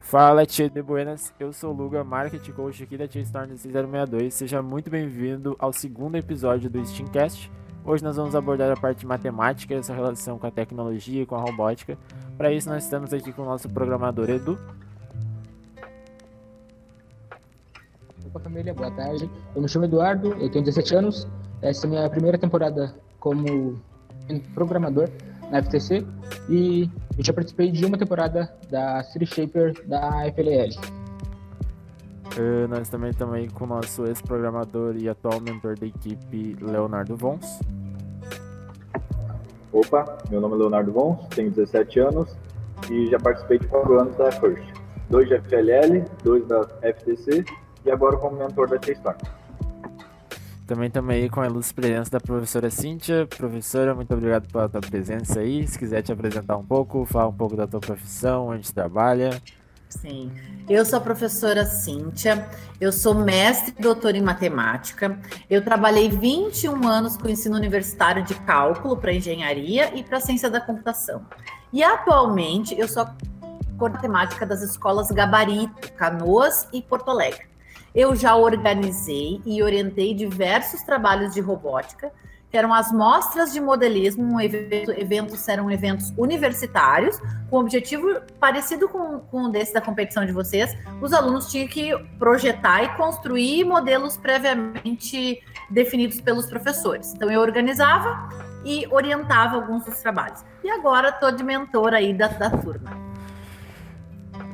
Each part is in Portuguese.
Fala, tia de Buenas, eu sou o Luga, Marketing Coach aqui da Tia Storm 6062. Seja muito bem-vindo ao segundo episódio do Steamcast. Hoje nós vamos abordar a parte matemática, essa relação com a tecnologia e com a robótica. Para isso nós estamos aqui com o nosso programador Edu. Opa família, boa tarde. Eu me chamo Eduardo, eu tenho 17 anos. Essa é a minha primeira temporada como programador na FTC e eu já participei de uma temporada da City Shaper da FLL. Uh, nós também estamos aí com o nosso ex-programador e atual mentor da equipe, Leonardo Vons. Opa, meu nome é Leonardo Vons, tenho 17 anos e já participei de 4 anos da First. Dois de FLL, dois da FTC e agora como mentor da T-Storm. Também estamos aí com a ilustre presença da professora Cíntia. Professora, muito obrigado pela tua presença aí. Se quiser te apresentar um pouco, falar um pouco da tua profissão, onde trabalha. Sim, eu sou a professora Cíntia, eu sou mestre e doutora em matemática. Eu trabalhei 21 anos com ensino universitário de cálculo para engenharia e para ciência da computação. E atualmente eu sou a matemática das escolas Gabarito, Canoas e Porto Alegre. Eu já organizei e orientei diversos trabalhos de robótica, que eram as mostras de modelismo, um evento, eventos eram eventos universitários, com objetivo parecido com, com o desse da competição de vocês. Os alunos tinham que projetar e construir modelos previamente definidos pelos professores. Então eu organizava e orientava alguns dos trabalhos. E agora estou de mentor aí da, da turma.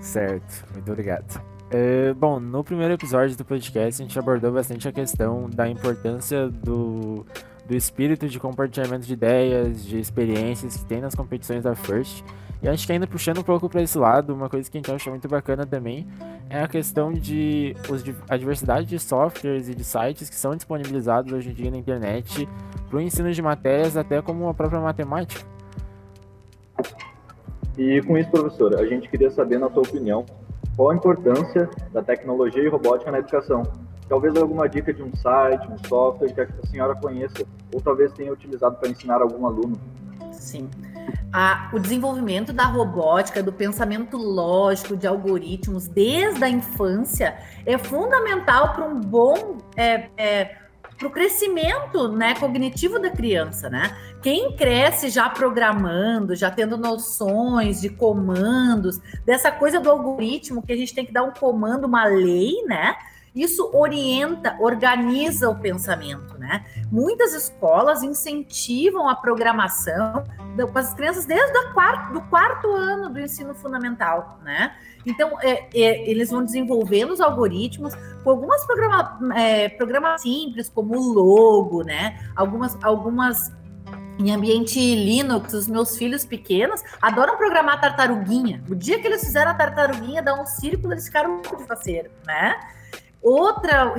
Certo, muito obrigado. É, bom, no primeiro episódio do podcast a gente abordou bastante a questão da importância do, do espírito de compartilhamento de ideias, de experiências que tem nas competições da First. E acho que ainda puxando um pouco para esse lado, uma coisa que a gente acha muito bacana também é a questão de os, a diversidade de softwares e de sites que são disponibilizados hoje em dia na internet para o ensino de matérias, até como a própria matemática. E com isso, professora, a gente queria saber, na sua opinião, qual a importância da tecnologia e robótica na educação? Talvez alguma dica de um site, um software que a senhora conheça, ou talvez tenha utilizado para ensinar algum aluno. Sim. O desenvolvimento da robótica, do pensamento lógico, de algoritmos, desde a infância, é fundamental para um bom é, é, para o crescimento né, cognitivo da criança, né? Quem cresce já programando, já tendo noções de comandos, dessa coisa do algoritmo que a gente tem que dar um comando, uma lei, né? Isso orienta, organiza o pensamento, né? Muitas escolas incentivam a programação com as crianças desde o quarto, do quarto ano do ensino fundamental, né? Então, é, é, eles vão desenvolvendo os algoritmos com algumas programas é, programas simples, como o logo, né? Algumas, algumas em ambiente Linux, os meus filhos pequenos adoram programar tartaruguinha. O dia que eles fizeram a tartaruguinha, dar um círculo, eles ficaram muito de faceiro, né? Outra,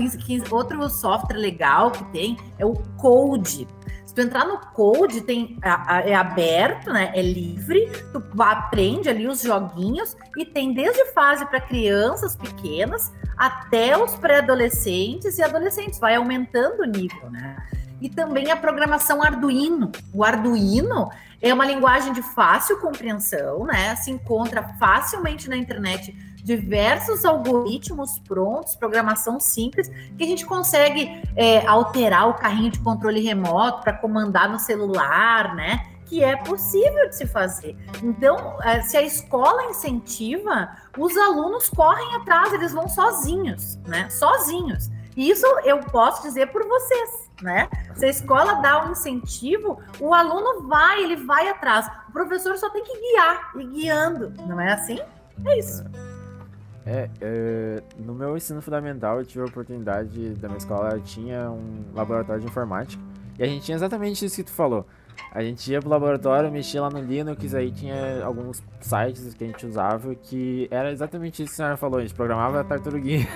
outro software legal que tem é o Code. Se tu entrar no Code, tem, é aberto, né? É livre, tu aprende ali os joguinhos e tem desde fase para crianças pequenas até os pré-adolescentes e adolescentes, vai aumentando o nível, né? E também a programação Arduino. O Arduino é uma linguagem de fácil compreensão, né? Se encontra facilmente na internet diversos algoritmos prontos, programação simples, que a gente consegue é, alterar o carrinho de controle remoto para comandar no celular, né? Que é possível de se fazer. Então, é, se a escola incentiva, os alunos correm atrás, eles vão sozinhos, né? Sozinhos. Isso eu posso dizer por vocês, né? Se a escola dá um incentivo, o aluno vai, ele vai atrás. O professor só tem que guiar, e guiando, não é assim? É isso. É, é, no meu ensino fundamental eu tive a oportunidade da minha escola tinha um laboratório de informática e a gente tinha exatamente isso que tu falou. A gente ia pro laboratório, mexia lá no Linux, aí tinha alguns sites que a gente usava que era exatamente isso que a senhora falou, a gente programava a tartaruguinha.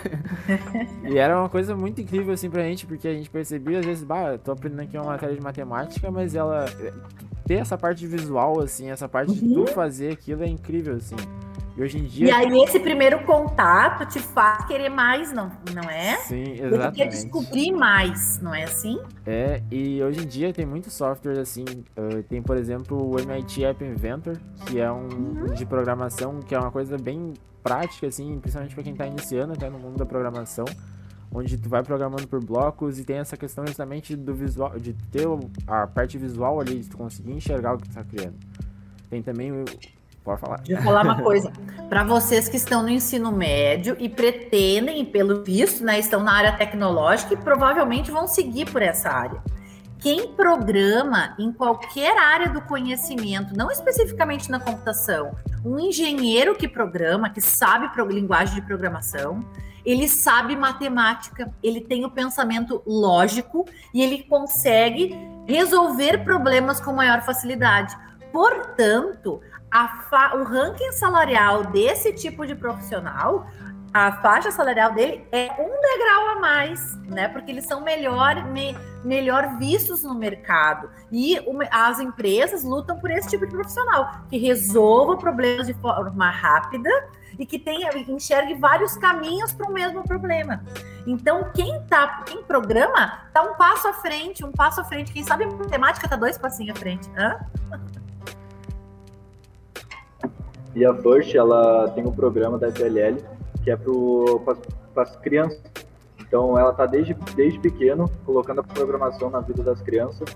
e era uma coisa muito incrível assim pra gente, porque a gente percebia às vezes, bah, tô aprendendo aqui uma matéria de matemática, mas ela ter essa parte visual assim, essa parte uhum. de tu fazer aquilo é incrível assim. E hoje em dia. E aí, esse primeiro contato te faz querer mais, não, não é? Sim, Você exatamente. quer descobrir mais, não é assim? É, e hoje em dia tem muitos softwares assim. uh, tem, por exemplo, o MIT App Inventor, que é um Uhum. de programação, que é uma coisa bem prática, assim, principalmente para quem está iniciando até no mundo da programação, onde tu vai programando por blocos e tem essa questão justamente do visual, de ter a parte visual ali, de tu conseguir enxergar o que tu tá criando. Tem também o. Pode falar. Deixa eu falar uma coisa. Para vocês que estão no ensino médio e pretendem, pelo visto, né, estão na área tecnológica e provavelmente vão seguir por essa área. Quem programa em qualquer área do conhecimento, não especificamente na computação, um engenheiro que programa, que sabe linguagem de programação, ele sabe matemática, ele tem o pensamento lógico e ele consegue resolver problemas com maior facilidade. Portanto, fa- o ranking salarial desse tipo de profissional, a faixa salarial dele é um degrau a mais, né? Porque eles são melhor, me- melhor vistos no mercado. E as empresas lutam por esse tipo de profissional, que resolva problemas de forma rápida e que tenha, enxergue vários caminhos para o mesmo problema. Então, quem tá, quem programa, tá um passo à frente, um passo à frente. Quem sabe matemática tá dois passinhos à frente. Hã? E a First, ela tem um programa da FLL que é para as crianças. Então, ela está desde, desde pequeno colocando a programação na vida das crianças.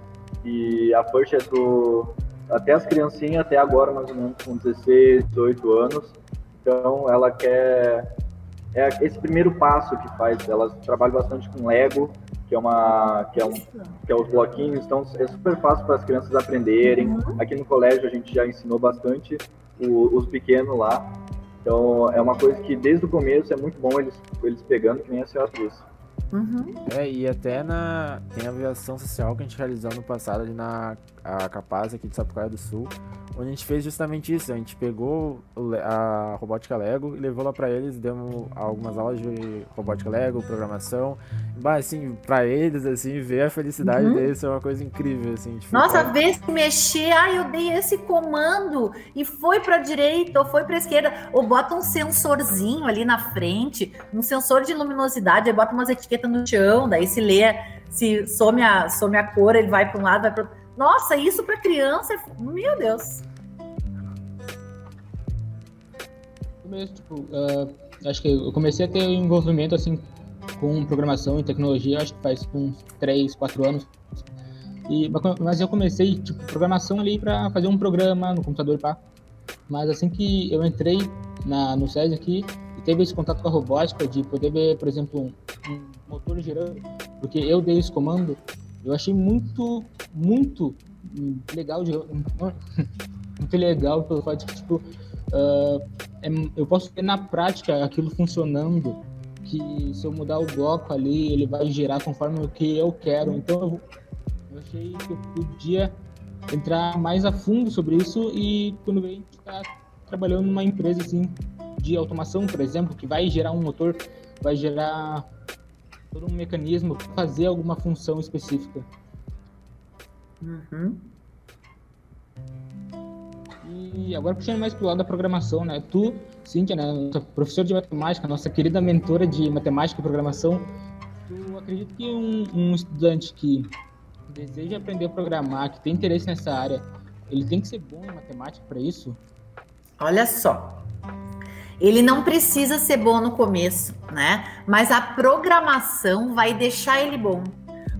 E a First é do, até as criancinhas, até agora, mais ou menos, com 16, 18 anos. Então, ela quer. É esse primeiro passo que faz. Ela trabalha bastante com Lego, que é, uma, que é, um, que é os bloquinhos. Então, é super fácil para as crianças aprenderem. Aqui no colégio, a gente já ensinou bastante o, os pequenos lá. Então, é uma coisa que desde o começo é muito bom eles, eles pegando, que nem a senhora disse. Uhum. É, e até na. Tem a aviação social que a gente realizou no passado ali na a Capaz aqui de Sapucaia do Sul, onde a gente fez justamente isso. A gente pegou a robótica Lego e levou lá pra eles, demos algumas aulas de robótica Lego, programação. Mas assim, pra eles, assim, ver a felicidade Uhum. deles é uma coisa incrível, assim. Nossa, é- vê se mexer, ah, eu dei esse comando e foi para direita ou foi para esquerda, ou bota um sensorzinho ali na frente, um sensor de luminosidade, aí bota umas etiquetas no chão, daí se lê, se some a, some a cor, ele vai para um lado, vai para outro. Nossa, isso para criança, é- meu Deus. mesmo, tipo, ah, acho que eu comecei a ter envolvimento assim com programação e tecnologia, acho que faz uns 3, 4 anos. E, mas eu comecei, tipo, programação ali para fazer um programa no computador, pá. Mas assim que eu entrei na, no SESI aqui e teve esse contato com a robótica, de poder ver, por exemplo, um, um motor girando, porque eu dei esse comando, eu achei muito, muito legal, de, muito legal pelo fato de que, tipo, uh, é, eu posso ver na prática aquilo funcionando, que se eu mudar o bloco ali, ele vai girar conforme o que eu quero. Então eu, eu achei que eu podia entrar mais a fundo sobre isso e quando gente está trabalhando numa empresa assim de automação, por exemplo, que vai gerar um motor, vai gerar todo um mecanismo para fazer alguma função específica. Uhum. E agora puxando mais pro lado da programação, né? Tu, Cíntia, né, nossa professora de matemática, nossa querida mentora de matemática e programação, tu acredita que um, um estudante que deseja aprender a programar, que tem interesse nessa área, ele tem que ser bom em matemática para isso? Olha só. Ele não precisa ser bom no começo, né? Mas a programação vai deixar ele bom.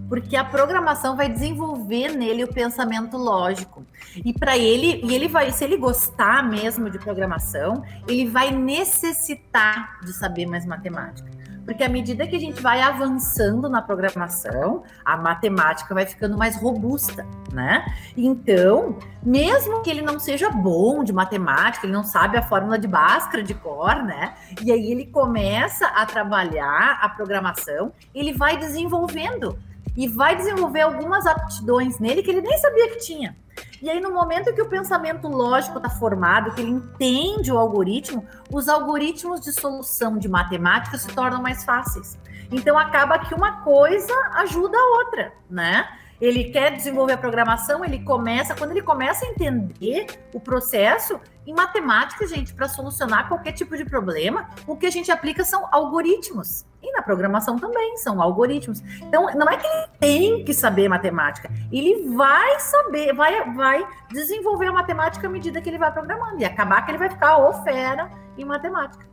Porque a programação vai desenvolver nele o pensamento lógico. E para ele, e ele vai, se ele gostar mesmo de programação, ele vai necessitar de saber mais matemática. Porque à medida que a gente vai avançando na programação, a matemática vai ficando mais robusta, né? Então, mesmo que ele não seja bom de matemática, ele não sabe a fórmula de Bhaskara de cor, né? E aí ele começa a trabalhar a programação, ele vai desenvolvendo e vai desenvolver algumas aptidões nele que ele nem sabia que tinha. E aí, no momento que o pensamento lógico está formado, que ele entende o algoritmo, os algoritmos de solução de matemática se tornam mais fáceis. Então, acaba que uma coisa ajuda a outra, né? ele quer desenvolver a programação, ele começa, quando ele começa a entender o processo, em matemática, gente, para solucionar qualquer tipo de problema, o que a gente aplica são algoritmos. Na programação também são algoritmos. Então, não é que ele tem que saber matemática, ele vai saber, vai, vai desenvolver a matemática à medida que ele vai programando. E acabar que ele vai ficar o fera em matemática.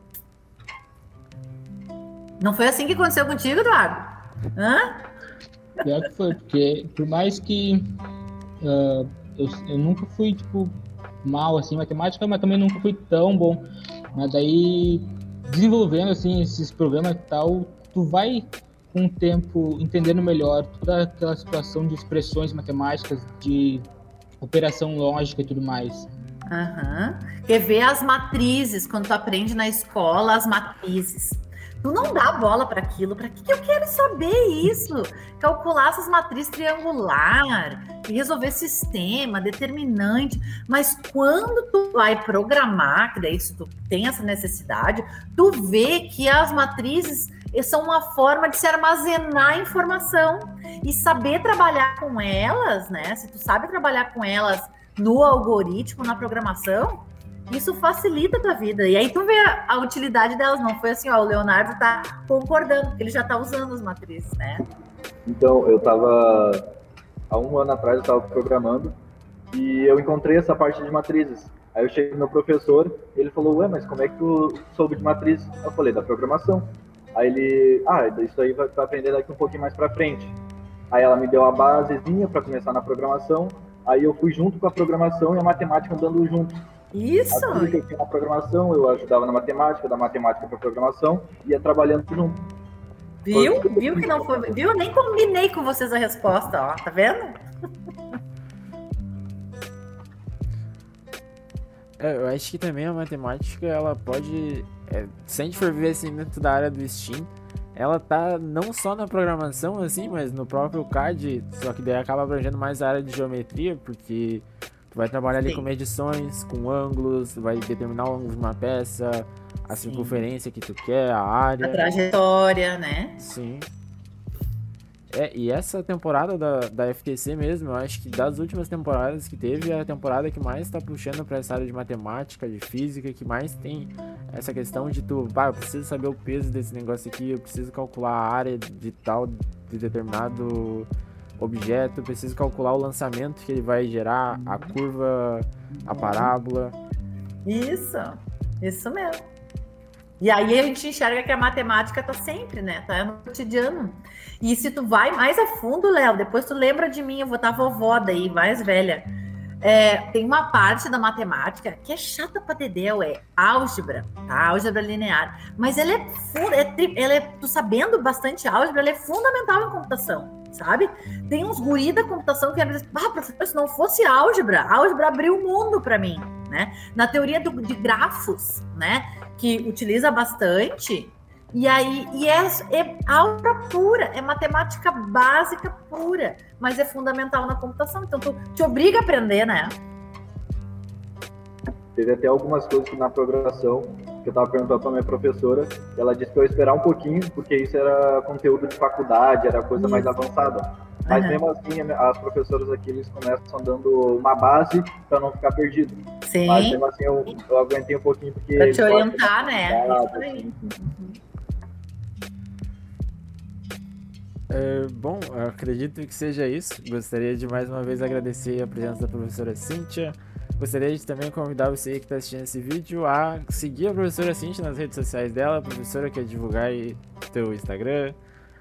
Não foi assim que aconteceu contigo, Eduardo? Hã? Pior que foi, porque por mais que uh, eu, eu nunca fui, tipo, mal assim em matemática, mas também nunca fui tão bom. Mas daí desenvolvendo assim esses programas e tal, tu vai com o tempo entendendo melhor toda aquela situação de expressões matemáticas, de operação lógica e tudo mais. Uhum. Quer ver as matrizes quando tu aprende na escola as matrizes. Tu não dá bola para aquilo. Para que, que eu quero saber isso? Calcular essas matrizes triangular, resolver sistema, determinante. Mas quando tu vai programar, que daí se tu tem essa necessidade, tu vê que as matrizes são uma forma de se armazenar informação e saber trabalhar com elas, né? Se tu sabe trabalhar com elas no algoritmo, na programação, isso facilita a tua vida. E aí tu vê a, utilidade delas. Não foi assim, ó, o Leonardo tá concordando, porque ele já tá usando as matrizes, né? Então, eu tava. Há um ano atrás eu estava programando e eu encontrei essa parte de matrizes. Aí eu cheguei no meu professor, ele falou, ué, mas como é que tu soube de matriz? Eu falei, da programação. Aí ele, ah, isso aí vai aprender daqui um pouquinho mais pra frente. Aí ela me deu a basezinha para começar na programação. Aí eu fui junto com a programação e a matemática andando junto. Isso! Assim que eu tinha na programação, eu ajudava na matemática, da matemática para programação, ia trabalhando junto. Viu? Viu que não foi. Viu? Nem combinei com vocês a resposta, ó. Tá vendo? É, eu acho que também a matemática, ela pode. É, se a gente for ver assim dentro da área do Steam, ela tá não só na programação, assim, mas no próprio CAD, só que daí acaba abrangendo mais a área de geometria, porque Tu vai trabalhar ali Sim. com medições, com ângulos, vai determinar o ângulo de uma peça, a Sim. circunferência que tu quer, a área. A trajetória, né? Sim. É, e essa temporada da, da FTC mesmo, eu acho que das últimas temporadas que teve, é a temporada que mais tá puxando para essa área de matemática, de física, que mais tem essa questão de tu, pá, eu preciso saber o peso desse negócio aqui, eu preciso calcular a área de tal, de determinado objeto, preciso calcular o lançamento que ele vai gerar, a curva, a parábola. Isso, isso mesmo. E aí a gente enxerga que a matemática tá sempre, né? Tá no cotidiano. E se tu vai mais a fundo, Léo, depois tu lembra de mim, eu vou estar tá vovó daí, mais velha. É, tem uma parte da matemática que é chata pra dedéu, é álgebra, tá? Álgebra linear. Mas ela é, é, ela é, tu sabendo bastante álgebra, ela é fundamental em computação sabe? Tem uns guri da computação que às ah, professor, se não fosse álgebra, álgebra abriu o mundo para mim, né? Na teoria do, de grafos, né? Que utiliza bastante, e aí, e é, é álgebra pura, é matemática básica pura, mas é fundamental na computação, então tu te obriga a aprender, né? Teve até algumas coisas que na programação que eu estava perguntando para minha professora, ela disse para eu esperar um pouquinho, porque isso era conteúdo de faculdade, era coisa isso. mais avançada. Mas uhum. mesmo assim, as professoras aqui eles começam dando uma base para não ficar perdido. Sim. Mas mesmo assim eu, eu aguentei um pouquinho porque. Para te orientar, né? Assim. É, bom, acredito que seja isso. Gostaria de mais uma vez agradecer a presença da professora Cíntia. Gostaria de também convidar você que está assistindo esse vídeo a seguir a professora Cintia nas redes sociais dela. A professora quer divulgar aí teu Instagram.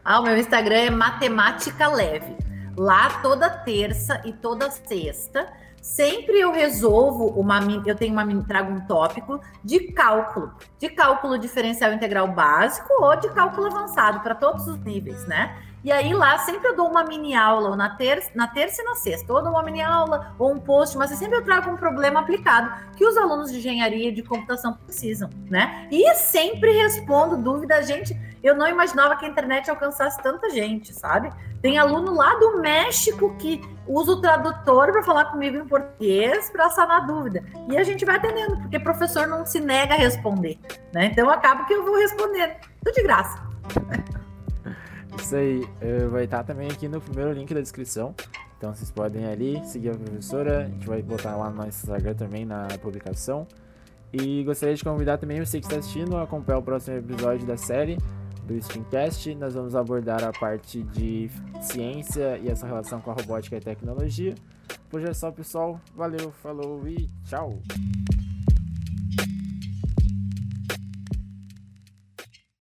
Ah, o meu Instagram é Matemática Leve. Lá toda terça e toda sexta, sempre eu resolvo uma eu tenho uma trago um tópico de cálculo, de cálculo diferencial integral básico ou de cálculo avançado para todos os níveis, né? E aí lá sempre eu dou uma mini aula, ou na terça, na terça e na sexta, ou dou uma mini aula, ou um post, mas sempre eu trago um problema aplicado que os alunos de engenharia e de computação precisam, né? E sempre respondo dúvida, gente. Eu não imaginava que a internet alcançasse tanta gente, sabe? Tem aluno lá do México que usa o tradutor para falar comigo em português para sanar dúvida. E a gente vai atendendo, porque professor não se nega a responder, né? Então acaba que eu vou responder, tudo de graça. Isso aí, uh, vai estar também aqui no primeiro link da descrição. Então vocês podem ali seguir a professora. A gente vai botar lá no nosso Instagram também na publicação. E gostaria de convidar também você que está assistindo a acompanhar o próximo episódio da série do Steamcast. Nós vamos abordar a parte de ciência e essa relação com a robótica e tecnologia. Por hoje é só, pessoal. Valeu, falou e tchau!